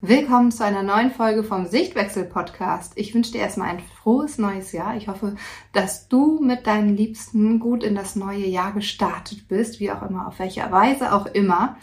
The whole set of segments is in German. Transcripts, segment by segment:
Willkommen zu einer neuen Folge vom Sichtwechsel Podcast. Ich wünsche dir erstmal ein frohes neues Jahr. Ich hoffe, dass du mit deinen Liebsten gut in das neue Jahr gestartet bist, wie auch immer, auf welche Weise auch immer.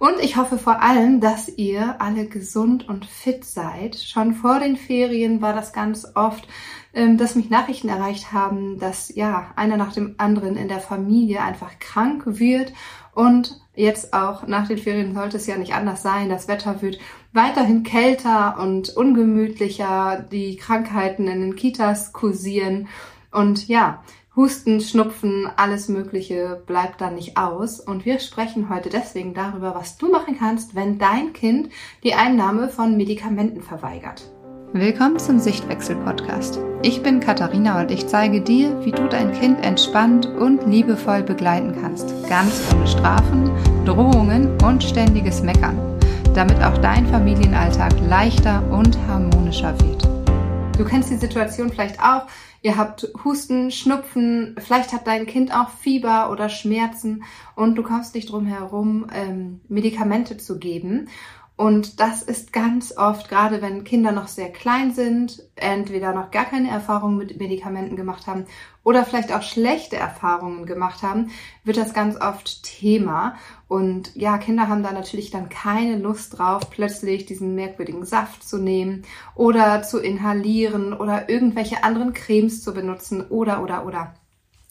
Und ich hoffe vor allem, dass ihr alle gesund und fit seid. Schon vor den Ferien war das ganz oft, ähm, dass mich Nachrichten erreicht haben, dass ja einer nach dem anderen in der Familie einfach krank wird und jetzt auch nach den Ferien sollte es ja nicht anders sein. Das Wetter wird weiterhin kälter und ungemütlicher, die Krankheiten in den Kitas kursieren und ja, Husten, Schnupfen, alles Mögliche bleibt da nicht aus. Und wir sprechen heute deswegen darüber, was du machen kannst, wenn dein Kind die Einnahme von Medikamenten verweigert. Willkommen zum Sichtwechsel-Podcast. Ich bin Katharina und ich zeige dir, wie du dein Kind entspannt und liebevoll begleiten kannst. Ganz ohne Strafen, Drohungen und ständiges Meckern damit auch dein Familienalltag leichter und harmonischer wird. Du kennst die Situation vielleicht auch. Ihr habt Husten, Schnupfen, vielleicht hat dein Kind auch Fieber oder Schmerzen und du kommst nicht drum herum, ähm, Medikamente zu geben. Und das ist ganz oft, gerade wenn Kinder noch sehr klein sind, entweder noch gar keine Erfahrungen mit Medikamenten gemacht haben oder vielleicht auch schlechte Erfahrungen gemacht haben, wird das ganz oft Thema. Und ja, Kinder haben da natürlich dann keine Lust drauf, plötzlich diesen merkwürdigen Saft zu nehmen oder zu inhalieren oder irgendwelche anderen Cremes zu benutzen oder, oder, oder.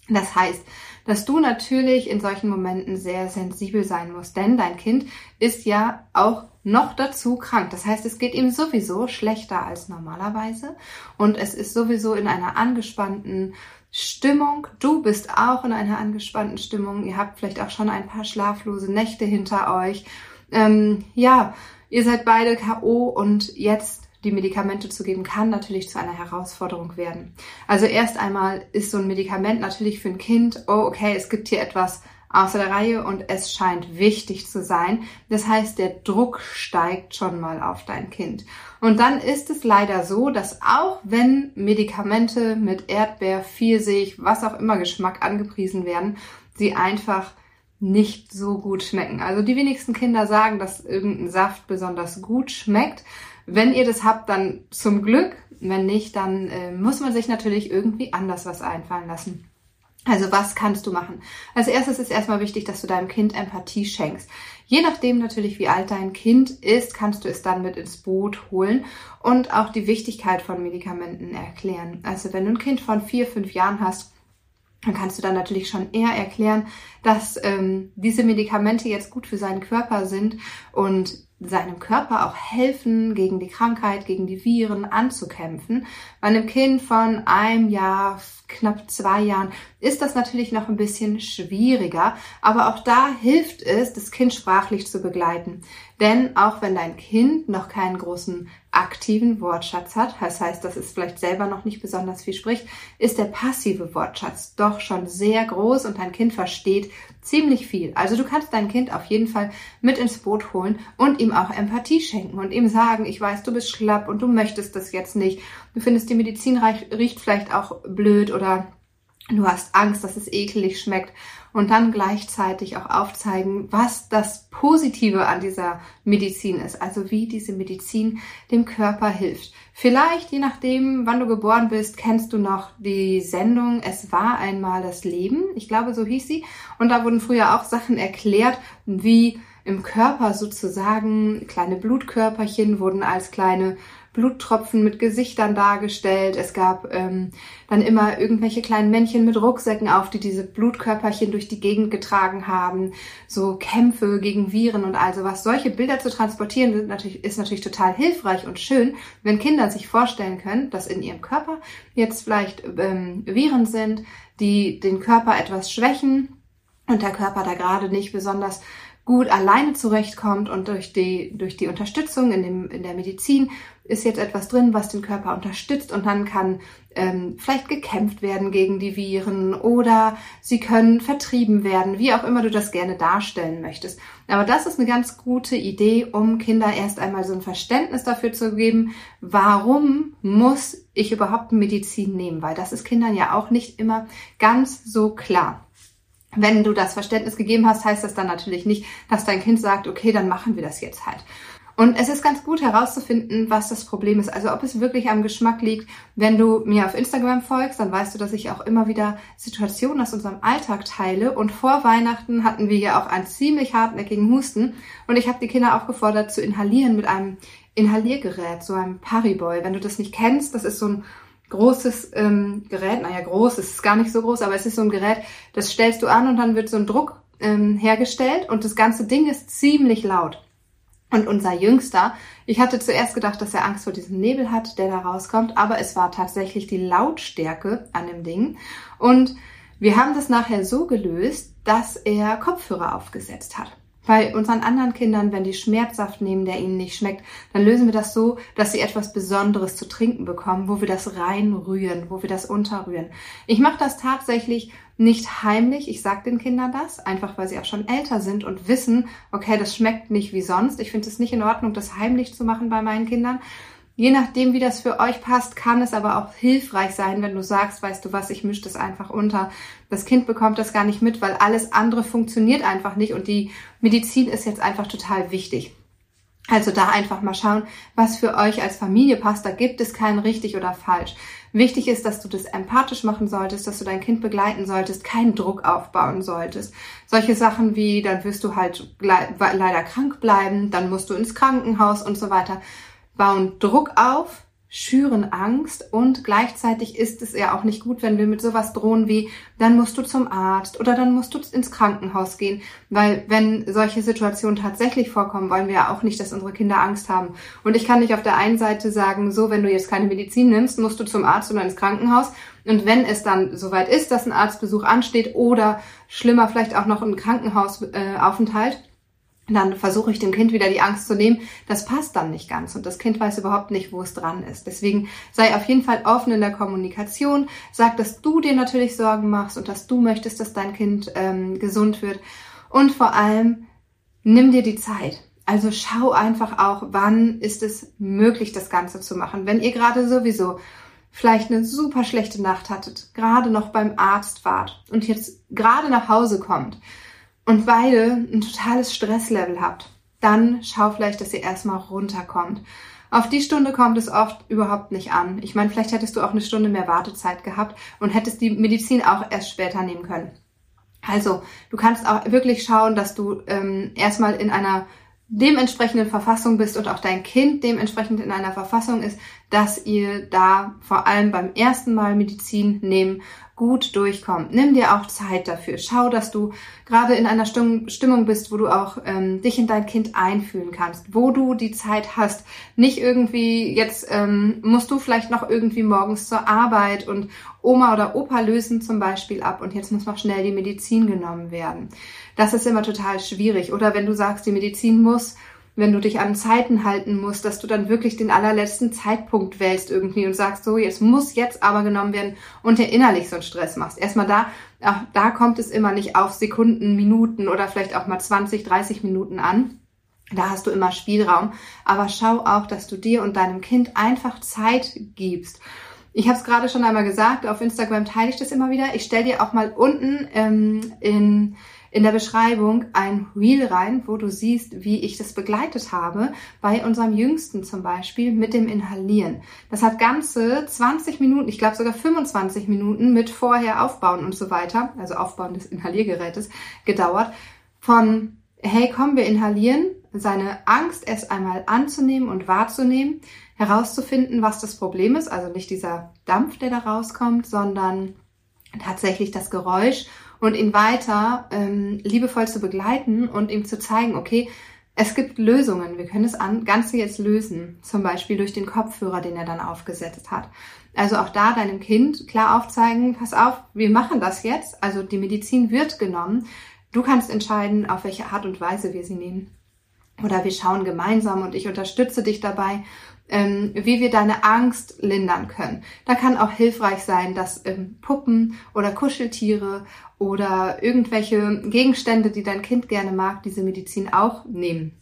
Das heißt, dass du natürlich in solchen Momenten sehr sensibel sein musst, denn dein Kind ist ja auch noch dazu krank. Das heißt, es geht ihm sowieso schlechter als normalerweise und es ist sowieso in einer angespannten Stimmung. Du bist auch in einer angespannten Stimmung. Ihr habt vielleicht auch schon ein paar schlaflose Nächte hinter euch. Ähm, ja, ihr seid beide KO und jetzt die Medikamente zu geben, kann natürlich zu einer Herausforderung werden. Also erst einmal ist so ein Medikament natürlich für ein Kind, oh okay, es gibt hier etwas außer der Reihe und es scheint wichtig zu sein. Das heißt, der Druck steigt schon mal auf dein Kind. Und dann ist es leider so, dass auch wenn Medikamente mit Erdbeer, Pfirsich, was auch immer Geschmack angepriesen werden, sie einfach nicht so gut schmecken. Also die wenigsten Kinder sagen, dass irgendein Saft besonders gut schmeckt. Wenn ihr das habt, dann zum Glück. Wenn nicht, dann äh, muss man sich natürlich irgendwie anders was einfallen lassen. Also was kannst du machen? Als erstes ist erstmal wichtig, dass du deinem Kind Empathie schenkst. Je nachdem natürlich, wie alt dein Kind ist, kannst du es dann mit ins Boot holen und auch die Wichtigkeit von Medikamenten erklären. Also wenn du ein Kind von vier, fünf Jahren hast, dann kannst du dann natürlich schon eher erklären, dass ähm, diese Medikamente jetzt gut für seinen Körper sind und seinem Körper auch helfen, gegen die Krankheit, gegen die Viren anzukämpfen. Bei einem Kind von einem Jahr, knapp zwei Jahren ist das natürlich noch ein bisschen schwieriger, aber auch da hilft es, das Kind sprachlich zu begleiten. Denn auch wenn dein Kind noch keinen großen aktiven Wortschatz hat, das heißt, dass es vielleicht selber noch nicht besonders viel spricht, ist der passive Wortschatz doch schon sehr groß und dein Kind versteht ziemlich viel. Also du kannst dein Kind auf jeden Fall mit ins Boot holen und ihm auch Empathie schenken und ihm sagen, ich weiß, du bist schlapp und du möchtest das jetzt nicht. Du findest die Medizin riecht vielleicht auch blöd oder du hast Angst, dass es ekelig schmeckt und dann gleichzeitig auch aufzeigen, was das Positive an dieser Medizin ist, also wie diese Medizin dem Körper hilft. Vielleicht, je nachdem, wann du geboren bist, kennst du noch die Sendung Es war einmal das Leben. Ich glaube, so hieß sie. Und da wurden früher auch Sachen erklärt, wie im Körper sozusagen kleine Blutkörperchen wurden als kleine Bluttropfen mit Gesichtern dargestellt. Es gab ähm, dann immer irgendwelche kleinen Männchen mit Rucksäcken auf, die diese Blutkörperchen durch die Gegend getragen haben. So Kämpfe gegen Viren und all sowas. Solche Bilder zu transportieren sind natürlich, ist natürlich total hilfreich und schön, wenn Kinder sich vorstellen können, dass in ihrem Körper jetzt vielleicht ähm, Viren sind, die den Körper etwas schwächen und der Körper da gerade nicht besonders gut alleine zurechtkommt und durch die, durch die Unterstützung in, dem, in der Medizin ist jetzt etwas drin, was den Körper unterstützt und dann kann ähm, vielleicht gekämpft werden gegen die Viren oder sie können vertrieben werden, wie auch immer du das gerne darstellen möchtest. Aber das ist eine ganz gute Idee, um Kinder erst einmal so ein Verständnis dafür zu geben, warum muss ich überhaupt Medizin nehmen, weil das ist Kindern ja auch nicht immer ganz so klar. Wenn du das Verständnis gegeben hast, heißt das dann natürlich nicht, dass dein Kind sagt, okay, dann machen wir das jetzt halt. Und es ist ganz gut herauszufinden, was das Problem ist. Also ob es wirklich am Geschmack liegt. Wenn du mir auf Instagram folgst, dann weißt du, dass ich auch immer wieder Situationen aus unserem Alltag teile. Und vor Weihnachten hatten wir ja auch einen ziemlich hartnäckigen Husten. Und ich habe die Kinder aufgefordert zu inhalieren mit einem Inhaliergerät, so einem Pariboy. Wenn du das nicht kennst, das ist so ein großes ähm, Gerät, naja, groß, es ist gar nicht so groß, aber es ist so ein Gerät, das stellst du an und dann wird so ein Druck ähm, hergestellt und das ganze Ding ist ziemlich laut. Und unser Jüngster, ich hatte zuerst gedacht, dass er Angst vor diesem Nebel hat, der da rauskommt, aber es war tatsächlich die Lautstärke an dem Ding. Und wir haben das nachher so gelöst, dass er Kopfhörer aufgesetzt hat. Bei unseren anderen Kindern, wenn die Schmerzsaft nehmen, der ihnen nicht schmeckt, dann lösen wir das so, dass sie etwas Besonderes zu trinken bekommen, wo wir das reinrühren, wo wir das unterrühren. Ich mache das tatsächlich nicht heimlich. Ich sage den Kindern das, einfach weil sie auch schon älter sind und wissen, okay, das schmeckt nicht wie sonst. Ich finde es nicht in Ordnung, das heimlich zu machen bei meinen Kindern. Je nachdem, wie das für euch passt, kann es aber auch hilfreich sein, wenn du sagst, weißt du was, ich mische das einfach unter. Das Kind bekommt das gar nicht mit, weil alles andere funktioniert einfach nicht und die Medizin ist jetzt einfach total wichtig. Also da einfach mal schauen, was für euch als Familie passt. Da gibt es kein richtig oder falsch. Wichtig ist, dass du das empathisch machen solltest, dass du dein Kind begleiten solltest, keinen Druck aufbauen solltest. Solche Sachen wie, dann wirst du halt leider krank bleiben, dann musst du ins Krankenhaus und so weiter bauen Druck auf, schüren Angst und gleichzeitig ist es ja auch nicht gut, wenn wir mit sowas drohen wie, dann musst du zum Arzt oder dann musst du ins Krankenhaus gehen, weil wenn solche Situationen tatsächlich vorkommen, wollen wir ja auch nicht, dass unsere Kinder Angst haben. Und ich kann nicht auf der einen Seite sagen, so, wenn du jetzt keine Medizin nimmst, musst du zum Arzt oder ins Krankenhaus. Und wenn es dann soweit ist, dass ein Arztbesuch ansteht oder schlimmer vielleicht auch noch ein Krankenhausaufenthalt, äh, dann versuche ich dem Kind wieder die Angst zu nehmen. Das passt dann nicht ganz und das Kind weiß überhaupt nicht, wo es dran ist. Deswegen sei auf jeden Fall offen in der Kommunikation. Sag, dass du dir natürlich Sorgen machst und dass du möchtest, dass dein Kind ähm, gesund wird. Und vor allem, nimm dir die Zeit. Also schau einfach auch, wann ist es möglich, das Ganze zu machen. Wenn ihr gerade sowieso vielleicht eine super schlechte Nacht hattet, gerade noch beim Arzt wart und jetzt gerade nach Hause kommt, und beide ein totales Stresslevel habt, dann schau vielleicht, dass ihr erstmal runterkommt. Auf die Stunde kommt es oft überhaupt nicht an. Ich meine, vielleicht hättest du auch eine Stunde mehr Wartezeit gehabt und hättest die Medizin auch erst später nehmen können. Also, du kannst auch wirklich schauen, dass du ähm, erstmal in einer dementsprechenden Verfassung bist und auch dein Kind dementsprechend in einer Verfassung ist, dass ihr da vor allem beim ersten Mal Medizin nehmen gut durchkommt. Nimm dir auch Zeit dafür. Schau, dass du gerade in einer Stimmung bist, wo du auch ähm, dich in dein Kind einfühlen kannst, wo du die Zeit hast. Nicht irgendwie, jetzt ähm, musst du vielleicht noch irgendwie morgens zur Arbeit und Oma oder Opa lösen zum Beispiel ab und jetzt muss noch schnell die Medizin genommen werden. Das ist immer total schwierig. Oder wenn du sagst, die Medizin muss wenn du dich an Zeiten halten musst, dass du dann wirklich den allerletzten Zeitpunkt wählst irgendwie und sagst, so, jetzt muss jetzt aber genommen werden und dir innerlich so einen Stress machst. Erstmal da, ach, da kommt es immer nicht auf Sekunden, Minuten oder vielleicht auch mal 20, 30 Minuten an. Da hast du immer Spielraum. Aber schau auch, dass du dir und deinem Kind einfach Zeit gibst. Ich habe es gerade schon einmal gesagt, auf Instagram teile ich das immer wieder. Ich stelle dir auch mal unten ähm, in in der Beschreibung ein Reel rein, wo du siehst, wie ich das begleitet habe, bei unserem Jüngsten zum Beispiel mit dem Inhalieren. Das hat ganze 20 Minuten, ich glaube sogar 25 Minuten mit vorher aufbauen und so weiter, also Aufbauen des Inhaliergerätes, gedauert. Von, hey, komm, wir inhalieren, seine Angst erst einmal anzunehmen und wahrzunehmen, herauszufinden, was das Problem ist, also nicht dieser Dampf, der da rauskommt, sondern tatsächlich das Geräusch und ihn weiter ähm, liebevoll zu begleiten und ihm zu zeigen, okay, es gibt Lösungen. Wir können das Ganze jetzt lösen. Zum Beispiel durch den Kopfhörer, den er dann aufgesetzt hat. Also auch da deinem Kind klar aufzeigen, pass auf, wir machen das jetzt. Also die Medizin wird genommen. Du kannst entscheiden, auf welche Art und Weise wir sie nehmen. Oder wir schauen gemeinsam und ich unterstütze dich dabei ähm, wie wir deine Angst lindern können. Da kann auch hilfreich sein, dass ähm, Puppen oder Kuscheltiere oder irgendwelche Gegenstände, die dein Kind gerne mag, diese Medizin auch nehmen.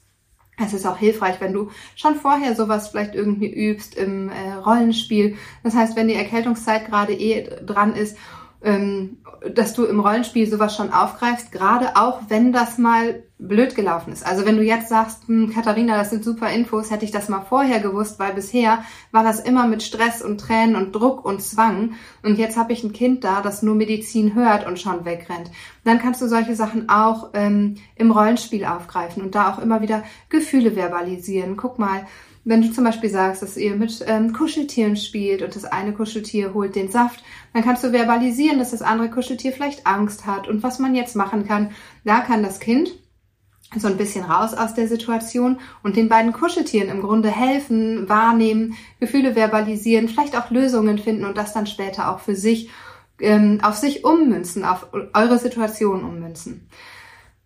Es ist auch hilfreich, wenn du schon vorher sowas vielleicht irgendwie übst im äh, Rollenspiel. Das heißt, wenn die Erkältungszeit gerade eh dran ist, ähm, dass du im Rollenspiel sowas schon aufgreifst, gerade auch wenn das mal blöd gelaufen ist. Also wenn du jetzt sagst, hm, Katharina, das sind super Infos, hätte ich das mal vorher gewusst, weil bisher war das immer mit Stress und Tränen und Druck und Zwang und jetzt habe ich ein Kind da, das nur Medizin hört und schon wegrennt. Dann kannst du solche Sachen auch ähm, im Rollenspiel aufgreifen und da auch immer wieder Gefühle verbalisieren. Guck mal, wenn du zum Beispiel sagst, dass ihr mit ähm, Kuscheltieren spielt und das eine Kuscheltier holt den Saft, dann kannst du verbalisieren, dass das andere Kuscheltier vielleicht Angst hat und was man jetzt machen kann. Da kann das Kind so ein bisschen raus aus der Situation und den beiden Kuscheltieren im Grunde helfen, wahrnehmen, Gefühle verbalisieren, vielleicht auch Lösungen finden und das dann später auch für sich ähm, auf sich ummünzen, auf eure Situation ummünzen.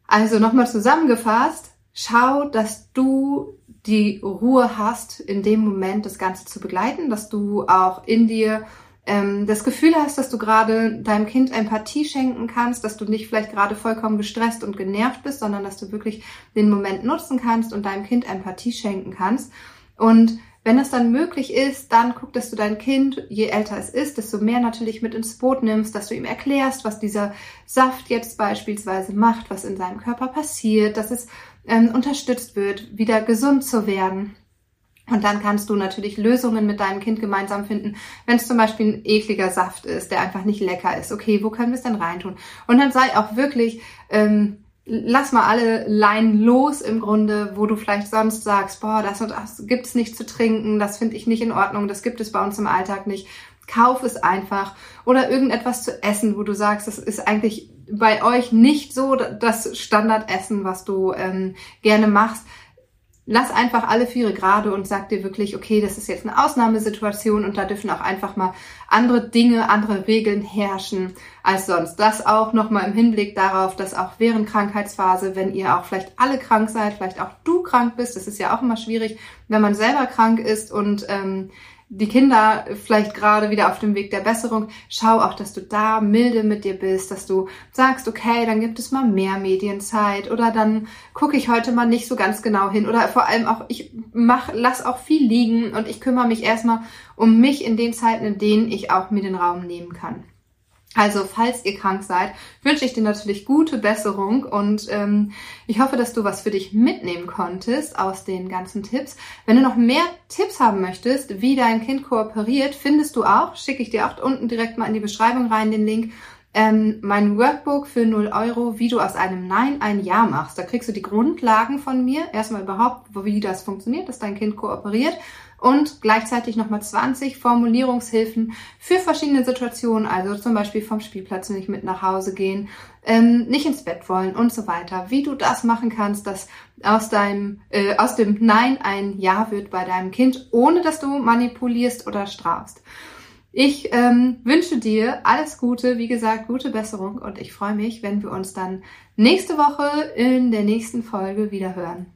Also nochmal zusammengefasst, schau, dass du die Ruhe hast, in dem Moment das Ganze zu begleiten, dass du auch in dir ähm, das Gefühl hast, dass du gerade deinem Kind Empathie schenken kannst, dass du nicht vielleicht gerade vollkommen gestresst und genervt bist, sondern dass du wirklich den Moment nutzen kannst und deinem Kind Empathie schenken kannst. Und wenn es dann möglich ist, dann guck, dass du dein Kind, je älter es ist, desto mehr natürlich mit ins Boot nimmst, dass du ihm erklärst, was dieser Saft jetzt beispielsweise macht, was in seinem Körper passiert, dass es ähm, unterstützt wird, wieder gesund zu werden. Und dann kannst du natürlich Lösungen mit deinem Kind gemeinsam finden, wenn es zum Beispiel ein ekliger Saft ist, der einfach nicht lecker ist. Okay, wo können wir es denn reintun? Und dann sei auch wirklich, ähm, lass mal alle Leinen los im Grunde, wo du vielleicht sonst sagst, boah, das und das gibt's nicht zu trinken, das finde ich nicht in Ordnung, das gibt es bei uns im Alltag nicht. Kauf es einfach. Oder irgendetwas zu essen, wo du sagst, das ist eigentlich bei euch nicht so das Standardessen, was du ähm, gerne machst lass einfach alle Viere gerade und sag dir wirklich, okay, das ist jetzt eine Ausnahmesituation und da dürfen auch einfach mal andere Dinge, andere Regeln herrschen als sonst. Das auch nochmal im Hinblick darauf, dass auch während Krankheitsphase, wenn ihr auch vielleicht alle krank seid, vielleicht auch du krank bist, das ist ja auch immer schwierig, wenn man selber krank ist und ähm, die Kinder vielleicht gerade wieder auf dem Weg der Besserung, schau auch, dass du da milde mit dir bist, dass du sagst, okay, dann gibt es mal mehr Medienzeit oder dann gucke ich heute mal nicht so ganz genau hin oder vor allem auch, ich mach, lass auch viel liegen und ich kümmere mich erstmal um mich in den Zeiten, in denen ich auch mir den Raum nehmen kann. Also, falls ihr krank seid, wünsche ich dir natürlich gute Besserung und ähm, ich hoffe, dass du was für dich mitnehmen konntest aus den ganzen Tipps. Wenn du noch mehr Tipps haben möchtest, wie dein Kind kooperiert, findest du auch, schicke ich dir auch unten direkt mal in die Beschreibung rein den Link, ähm, mein Workbook für 0 Euro, wie du aus einem Nein ein Ja machst. Da kriegst du die Grundlagen von mir, erstmal überhaupt, wie das funktioniert, dass dein Kind kooperiert und gleichzeitig nochmal 20 Formulierungshilfen für verschiedene Situationen, also zum Beispiel vom Spielplatz nicht mit nach Hause gehen, ähm, nicht ins Bett wollen und so weiter. Wie du das machen kannst, dass aus deinem äh, aus dem Nein ein Ja wird bei deinem Kind, ohne dass du manipulierst oder strafst. Ich ähm, wünsche dir alles Gute, wie gesagt, gute Besserung und ich freue mich, wenn wir uns dann nächste Woche in der nächsten Folge wieder hören.